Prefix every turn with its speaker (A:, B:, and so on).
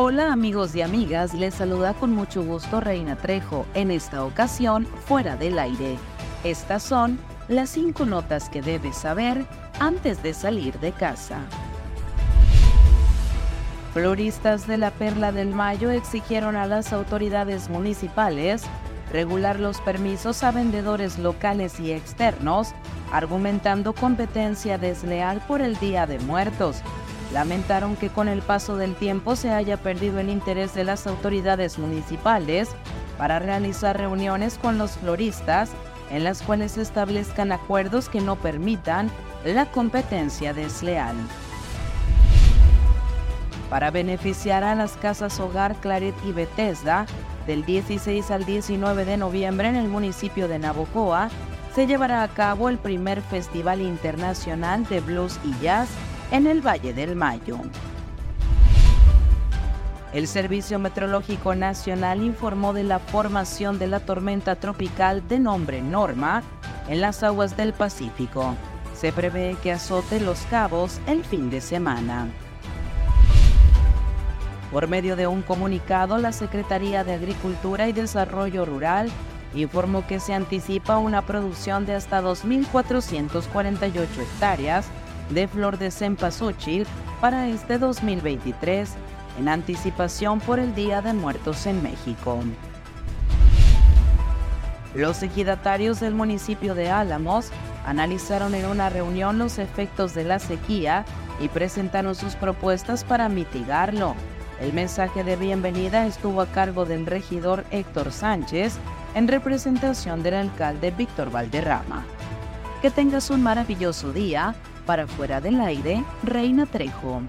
A: Hola amigos y amigas, les saluda con mucho gusto Reina Trejo, en esta ocasión fuera del aire. Estas son las cinco notas que debes saber antes de salir de casa. Floristas de la Perla del Mayo exigieron a las autoridades municipales regular los permisos a vendedores locales y externos, argumentando competencia desleal por el Día de Muertos, lamentaron que con el paso del tiempo se haya perdido el interés de las autoridades municipales para realizar reuniones con los floristas en las cuales se establezcan acuerdos que no permitan la competencia desleal. Para beneficiar a las casas Hogar Claret y Bethesda, del 16 al 19 de noviembre en el municipio de Navojoa, se llevará a cabo el primer Festival Internacional de Blues y Jazz en el Valle del Mayo. El Servicio Meteorológico Nacional informó de la formación de la tormenta tropical de nombre Norma en las aguas del Pacífico. Se prevé que azote los cabos el fin de semana. Por medio de un comunicado, la Secretaría de Agricultura y Desarrollo Rural informó que se anticipa una producción de hasta 2.448 hectáreas de flor de cempasúchil para este 2023 en anticipación por el Día de Muertos en México. Los ejidatarios del municipio de Álamos analizaron en una reunión los efectos de la sequía y presentaron sus propuestas para mitigarlo. El mensaje de bienvenida estuvo a cargo del regidor Héctor Sánchez en representación del alcalde Víctor Valderrama. Que tengas un maravilloso día para fuera del aire, Reina Trejo.